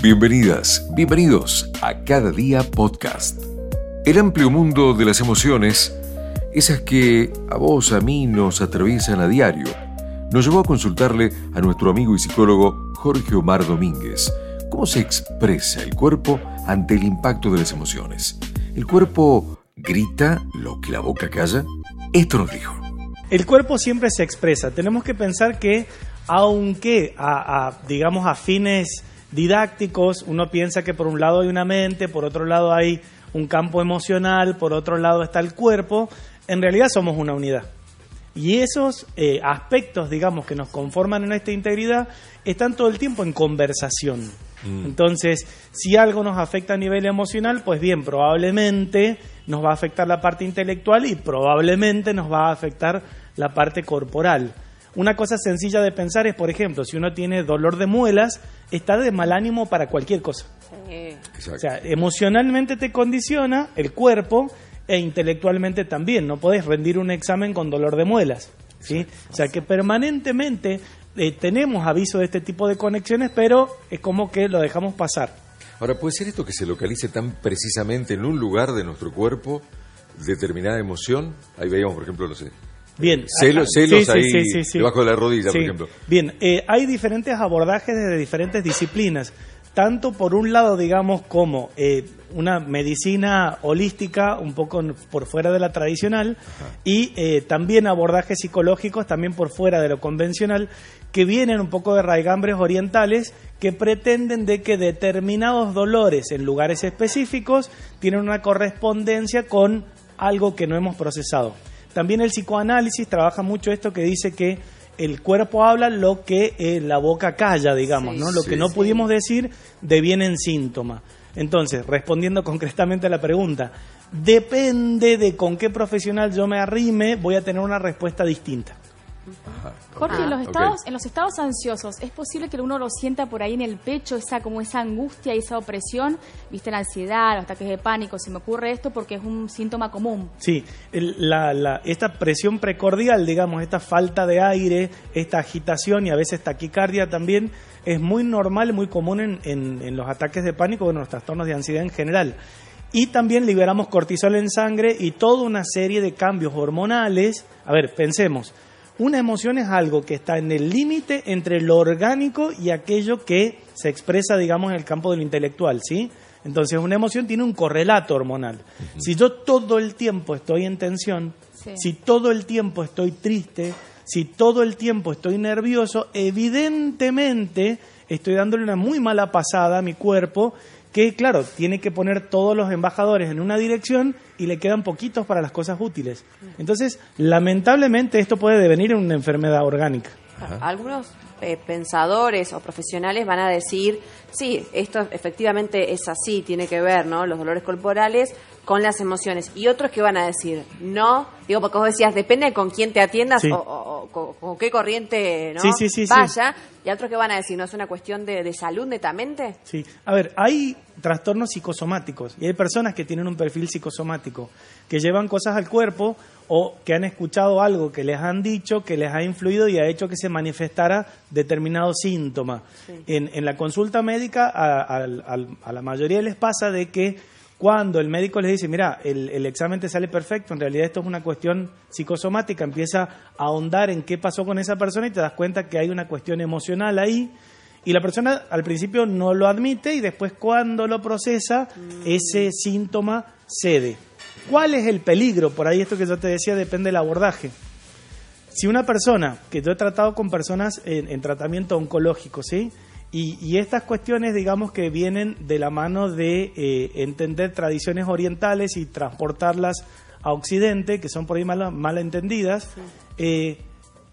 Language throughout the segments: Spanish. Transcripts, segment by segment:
Bienvenidas, bienvenidos a Cada Día Podcast. El amplio mundo de las emociones, esas que a vos, a mí nos atraviesan a diario, nos llevó a consultarle a nuestro amigo y psicólogo Jorge Omar Domínguez cómo se expresa el cuerpo ante el impacto de las emociones. ¿El cuerpo grita lo que la boca calla? Esto nos dijo. El cuerpo siempre se expresa. Tenemos que pensar que, aunque a, digamos a fines didácticos, uno piensa que por un lado hay una mente, por otro lado hay un campo emocional, por otro lado está el cuerpo, en realidad somos una unidad. Y esos eh, aspectos, digamos, que nos conforman en nuestra integridad, están todo el tiempo en conversación. Mm. Entonces, si algo nos afecta a nivel emocional, pues bien, probablemente nos va a afectar la parte intelectual y probablemente nos va a afectar la parte corporal. Una cosa sencilla de pensar es, por ejemplo, si uno tiene dolor de muelas, está de mal ánimo para cualquier cosa. O sea, emocionalmente te condiciona el cuerpo e intelectualmente también. No podés rendir un examen con dolor de muelas. ¿sí? O sea que permanentemente eh, tenemos aviso de este tipo de conexiones, pero es como que lo dejamos pasar. Ahora, ¿puede ser esto que se localice tan precisamente en un lugar de nuestro cuerpo determinada emoción? Ahí veíamos, por ejemplo, no sé. Bien. Celos, celos ahí debajo de la rodilla, por ejemplo. Bien, eh, hay diferentes abordajes desde diferentes disciplinas tanto por un lado, digamos, como eh, una medicina holística un poco por fuera de la tradicional y eh, también abordajes psicológicos también por fuera de lo convencional que vienen un poco de raigambres orientales que pretenden de que determinados dolores en lugares específicos tienen una correspondencia con algo que no hemos procesado. También el psicoanálisis trabaja mucho esto que dice que el cuerpo habla lo que eh, la boca calla, digamos, ¿no? Lo que no pudimos decir deviene en síntoma. Entonces, respondiendo concretamente a la pregunta, depende de con qué profesional yo me arrime, voy a tener una respuesta distinta. Jorge, en, los estados, en los estados ansiosos, ¿es posible que uno lo sienta por ahí en el pecho, esa como esa angustia y esa opresión? ¿Viste la ansiedad, los ataques de pánico? Se me ocurre esto porque es un síntoma común. Sí, la, esta presión precordial, digamos, esta falta de aire, esta agitación y a veces taquicardia también es muy normal, muy común en, en los ataques de pánico o en los trastornos de ansiedad en general. Y también liberamos cortisol en sangre y toda una serie de cambios hormonales. A ver, pensemos una emoción es algo que está en el límite entre lo orgánico y aquello que se expresa, digamos, en el campo de lo intelectual, ¿sí? Entonces, una emoción tiene un correlato hormonal. Si yo todo el tiempo estoy en tensión, si todo el tiempo estoy triste, si todo el tiempo estoy nervioso, evidentemente estoy dándole una muy mala pasada a mi cuerpo que, claro, tiene que poner todos los embajadores en una dirección y le quedan poquitos para las cosas útiles. Entonces, lamentablemente, esto puede devenir en una enfermedad orgánica. Algunos eh, pensadores o profesionales van a decir, sí, esto efectivamente es así, tiene que ver, ¿no? Los dolores corporales con las emociones. Y otros que van a decir, no, digo, porque vos decías, depende con quién te atiendas o, con, qué corriente ¿no? vaya. Y otros que van a decir, ¿no es una cuestión de, de, salud netamente? Sí, a ver, hay trastornos psicosomáticos y hay personas que tienen un perfil psicosomático, que llevan cosas al cuerpo o que han escuchado algo que les han dicho, que les ha influido y ha hecho que se manifestara determinado síntoma. En, en, la consulta médica a, a, la mayoría les pasa de que cuando el médico les dice, mira, el, el, examen te sale perfecto, en realidad esto es una cuestión psicosomática, empieza a ahondar en qué pasó con esa persona y te das cuenta que hay una cuestión emocional ahí. Y la persona al principio no lo admite y después cuando lo procesa, mm. ese síntoma cede. ¿Cuál es el peligro? Por ahí esto que yo te decía depende del abordaje. Si una persona, que yo he tratado con personas en, tratamiento oncológico, ¿sí? Y, estas cuestiones, digamos que vienen de la mano de eh, entender tradiciones orientales y transportarlas a Occidente, que son por ahí mal, entendidas. Eh,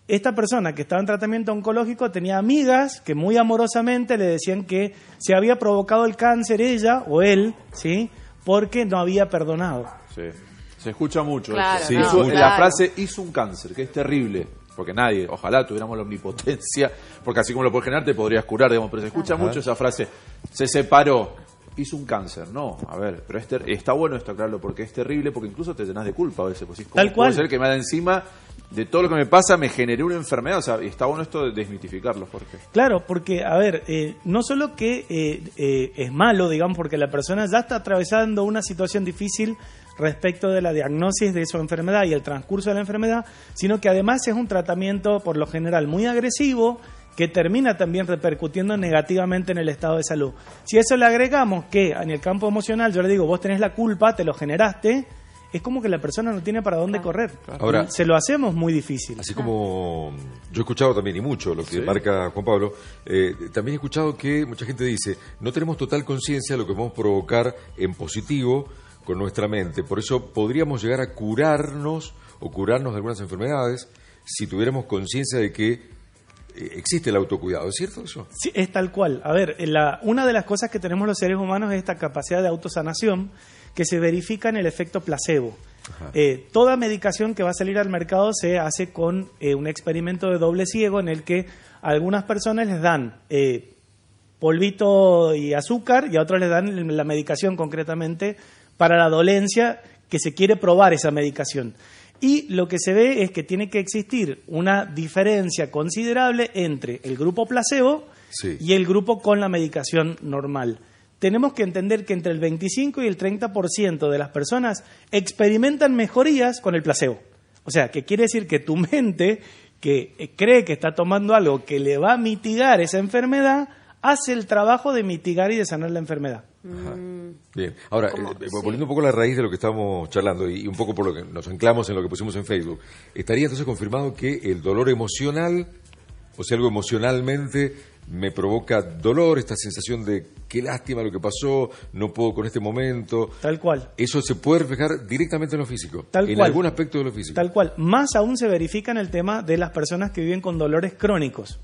esta persona que estaba en tratamiento oncológico tenía amigas que muy amorosamente le decían que se había provocado el cáncer ella o él, ¿sí? Porque no había perdonado. Sí. Se escucha mucho. La frase hizo un cáncer, que es terrible. Porque nadie, ojalá tuviéramos la omnipotencia, porque así como lo puedes generar te podrías curar, digamos, pero se escucha mucho esa frase, se separó. hizo un cáncer. No, a ver, pero está bueno esto aclararlo porque es terrible, porque incluso te llenas de culpa a veces. Pues, Tal cual. Puede ser que me da encima de todo lo que me pasa me generé una enfermedad. O sea, y está bueno esto de desmitificarlo, Jorge. Claro, porque, a ver, eh, no solo que eh, eh, es malo, digamos, porque la persona ya está atravesando una situación difícil respecto de la diagnosis de su enfermedad y el transcurso de la enfermedad, sino que además es un tratamiento por lo general muy agresivo que termina también repercutiendo negativamente en el estado de salud. Si a eso le agregamos que en el campo emocional yo le digo, vos tenés la culpa, te lo generaste, es como que la persona no tiene para dónde correr. Ahora, se lo hacemos muy difícil. Así como yo he escuchado también, y mucho, lo que marca Juan Pablo, eh, también he escuchado que mucha gente dice, no tenemos total conciencia de lo que podemos provocar en positivo con nuestra mente. Por eso podríamos llegar a curarnos o curarnos de algunas enfermedades si tuviéramos conciencia de que eh, existe el autocuidado, ¿es cierto eso? Sí, es tal cual. A ver, la, una de las cosas que tenemos los seres humanos es esta capacidad de autosanación que se verifica en el efecto placebo. Eh, toda medicación que va a salir al mercado se hace con eh, un experimento de doble ciego en el que a algunas personas les dan polvito y azúcar y a otros les dan la medicación concretamente para la dolencia que se quiere probar esa medicación. Y lo que se ve es que tiene que existir una diferencia considerable entre el grupo placebo y el grupo con la medicación normal. Tenemos que entender que entre el 25 y el 30% de las personas experimentan mejorías con el placebo. O sea, que quiere decir que tu mente, que cree que está tomando algo que le va a mitigar esa enfermedad, hace el trabajo de mitigar y de sanar la enfermedad. Mm. Bien, ahora, eh, volviendo un poco a la raíz de lo que estamos charlando y, un poco por lo que nos anclamos en lo que pusimos en Facebook, ¿estaría entonces confirmado que el dolor emocional, o sea, algo emocionalmente me provoca dolor, esta sensación de qué lástima lo que pasó, no puedo con este momento. Tal cual. Eso se puede reflejar directamente en lo físico. Tal en algún aspecto de lo físico. Tal cual. Más aún se verifica en el tema de las personas que viven con dolores crónicos.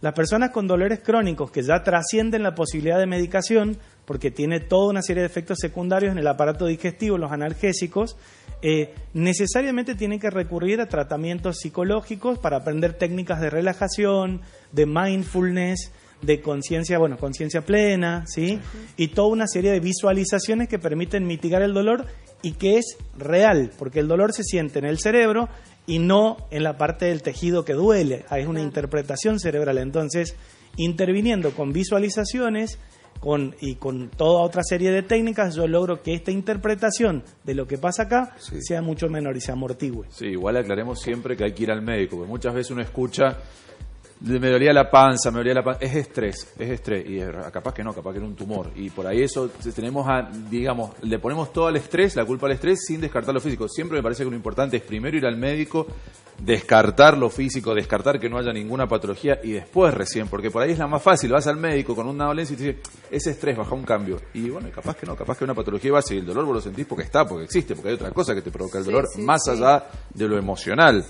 Las personas con dolores crónicos que ya trascienden la posibilidad de medicación, porque tiene toda una serie de efectos secundarios en el aparato digestivo, los analgésicos, eh, necesariamente tienen que recurrir a tratamientos psicológicos para aprender técnicas de relajación, de mindfulness, de conciencia, bueno, conciencia plena, ¿sí? Y toda una serie de visualizaciones que permiten mitigar el dolor y que es real, porque el dolor se siente en el cerebro y no en la parte del tejido que duele. Es una interpretación cerebral. Entonces, interviniendo con visualizaciones con, y con toda otra serie de técnicas, yo logro que esta interpretación de lo que pasa acá sea mucho menor y se amortigue. Sí, igual aclaremos siempre que hay que ir al médico, porque muchas veces uno escucha me dolía la panza, me dolía la panza. Es estrés, es estrés. Y capaz que no, capaz que era un tumor. Y por ahí eso tenemos a, digamos, le ponemos todo al estrés, la culpa al estrés, sin descartar lo físico. Siempre me parece que lo importante es primero ir al médico, descartar lo físico, descartar que no haya ninguna patología y después recién, porque por ahí es la más fácil. Vas al médico con una dolencia y te dice, ese estrés, baja un cambio. Y bueno, capaz que no, capaz que una patología va y el dolor vos lo sentís porque está, porque existe, porque hay otra cosa que te provoca el dolor, más allá de lo emocional.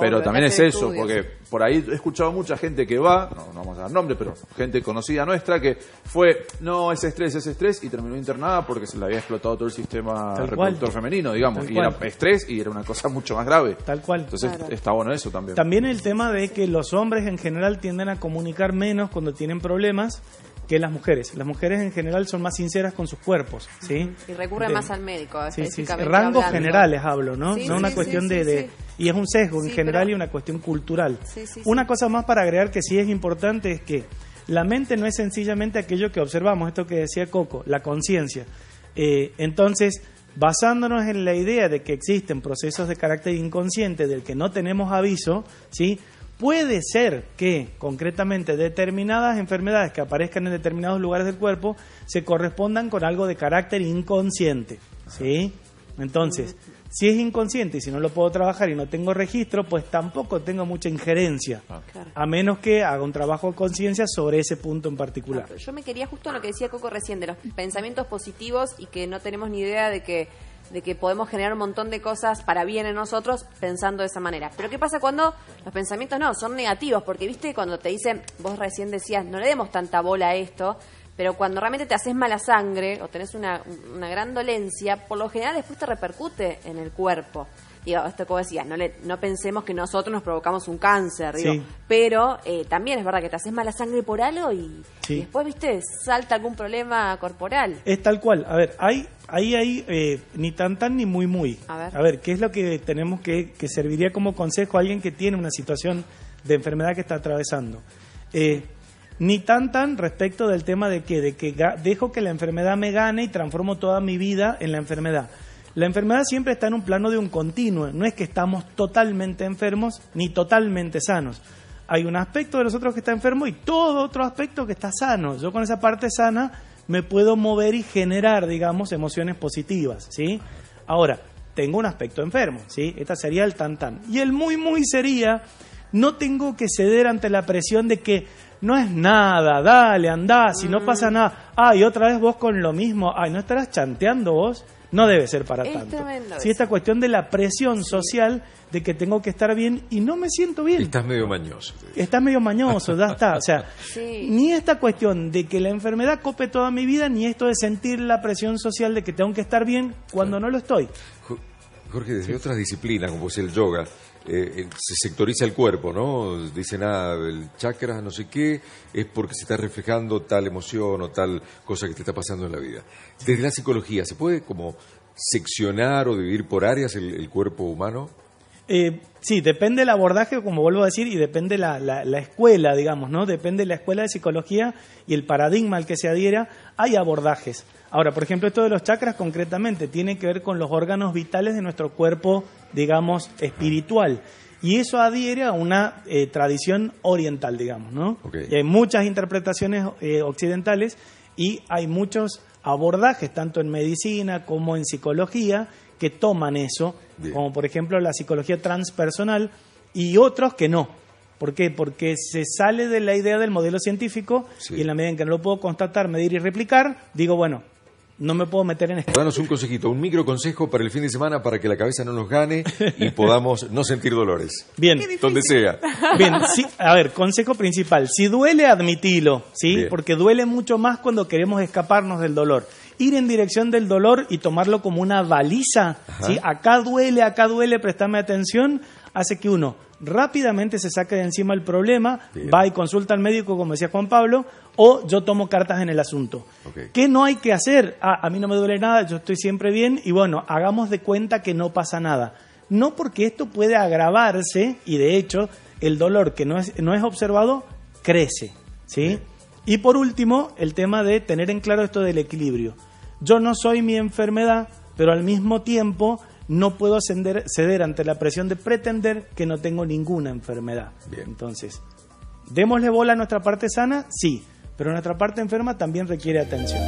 Pero también es eso, porque por ahí he escuchado mucha gente que va, no, vamos a dar nombre, pero gente conocida nuestra que fue, no, es estrés, es estrés, y terminó internada porque se le había explotado todo el sistema reproductor femenino, digamos, y era estrés y era una cosa mucho más grave. Tal cual. Entonces está bueno eso también. También el tema de que los hombres en general tienden a comunicar menos cuando tienen problemas que las mujeres. Las mujeres en general son más sinceras con sus cuerpos, ¿sí? Y recurren más al médico, sí, sí, Rangos generales hablo, ¿no? no una cuestión de, Y es un sesgo en general y una cuestión cultural. Una cosa más para agregar que sí es importante es que la mente no es sencillamente aquello que observamos, esto que decía Coco, la conciencia. Eh, entonces, basándonos en la idea de que existen procesos de carácter inconsciente del que no tenemos aviso, ¿sí? Puede ser que concretamente determinadas enfermedades que aparezcan en determinados lugares del cuerpo se correspondan con algo de carácter inconsciente, ¿sí? Entonces, si es inconsciente y si no lo puedo trabajar y no tengo registro, pues tampoco tengo mucha injerencia, ah. a menos que haga un trabajo de conciencia sobre ese punto en particular. yo me quería justo lo que decía Coco recién, de los pensamientos positivos y que no tenemos ni idea de que de que podemos generar un montón de cosas para bien en nosotros pensando de esa manera. Pero ¿qué pasa cuando los pensamientos no, son negativos? Porque, viste, cuando te dicen, vos recién decías, no le demos tanta bola a esto, pero cuando realmente te haces mala sangre o tenés una, una gran dolencia, por lo general después te repercute en el cuerpo. digo, esto como decías, no, le, no pensemos que nosotros nos provocamos un cáncer, digo, pero eh, también es verdad que te haces mala sangre por algo y, después, viste, salta algún problema corporal. Es tal cual. A ver, hay ahí hay eh, ni tan tan ni muy muy. A ver. ¿qué es lo que tenemos que, que serviría como consejo a alguien que tiene una situación de enfermedad que está atravesando? Eh, ni tan tan respecto del tema de que, de que dejo que la enfermedad me gane y transformo toda mi vida en la enfermedad. La enfermedad siempre está en un plano de un continuo, no es que estamos totalmente enfermos ni totalmente sanos. Hay un aspecto de nosotros que está enfermo y todo otro aspecto que está sano. Yo con esa parte sana me puedo mover y generar, digamos, emociones positivas, ¿sí? Ahora, tengo un aspecto enfermo, ¿sí? Esta sería el tan tan. Y el muy muy sería, no tengo que ceder ante la presión de que no es nada, dale, andá, si no pasa mm. nada. Ay, otra vez vos con lo mismo, ay, ¿no estarás chanteando vos? No debe ser para tanto. Si esta cuestión de la presión social de que tengo que estar bien y no me siento bien. Estás medio mañoso. Estás medio mañoso, ya está. O sea, ni esta cuestión de que la enfermedad cope toda mi vida, ni esto de sentir la presión social de que tengo que estar bien cuando no lo estoy. Jorge, desde otras disciplinas, como es el yoga, eh, se sectoriza el cuerpo, ¿no? Dicen, ah, el chakra, no sé qué, es porque se está reflejando tal emoción o tal cosa que te está pasando en la vida. Desde la psicología, ¿se puede como seccionar o dividir por áreas el, cuerpo humano? Eh, sí, depende el abordaje, como vuelvo a decir, y depende la, la, escuela, digamos, ¿no? Depende la escuela de psicología y el paradigma al que se adhiera. Hay abordajes. Ahora, por ejemplo, esto de los chakras concretamente tiene que ver con los órganos vitales de nuestro cuerpo, digamos, espiritual. Y eso adhiere a una eh, tradición oriental, digamos, ¿no? Y hay muchas interpretaciones eh, occidentales y hay muchos abordajes, tanto en medicina como en psicología, que toman eso, como por ejemplo la psicología transpersonal, y otros que no. ¿Por qué? Porque se sale de la idea del modelo científico y en la medida en que no lo puedo constatar, medir y replicar, digo, bueno, no me puedo meter en esto. Danos un consejito, un micro consejo para el fin de semana para que la cabeza no nos gane y podamos no sentir dolores. Bien. Donde sea. Bien, sí, a ver, consejo principal. Si duele, admitilo, ¿sí? Porque duele mucho más cuando queremos escaparnos del dolor. Ir en dirección del dolor y tomarlo como una baliza, ¿sí? Acá duele, acá duele, préstame atención, hace que uno rápidamente se saque de encima el problema, va y consulta al médico, como decía Juan Pablo, o yo tomo cartas en el asunto. ¿Qué no hay que hacer? Ah, a mí no me duele nada, yo estoy siempre bien y bueno, hagamos de cuenta que no pasa nada. No porque esto puede agravarse y de hecho el dolor que no es, no es observado crece. ¿sí? Y por último, el tema de tener en claro esto del equilibrio. Yo no soy mi enfermedad, pero al mismo tiempo no puedo ceder ante la presión de pretender que no tengo ninguna enfermedad. Entonces, démosle bola a nuestra parte sana, sí, pero nuestra parte enferma también requiere atención.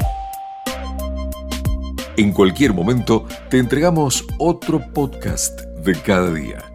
En cualquier momento te entregamos otro podcast de cada día.